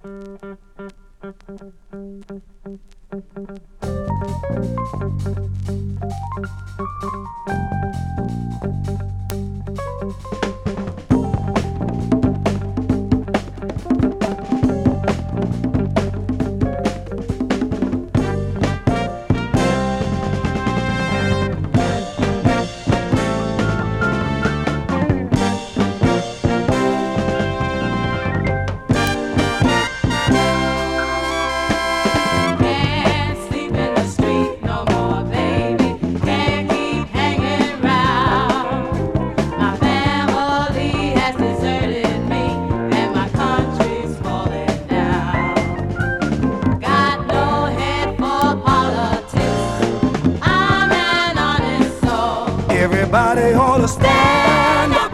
Thank you. Everybody ought to stand up.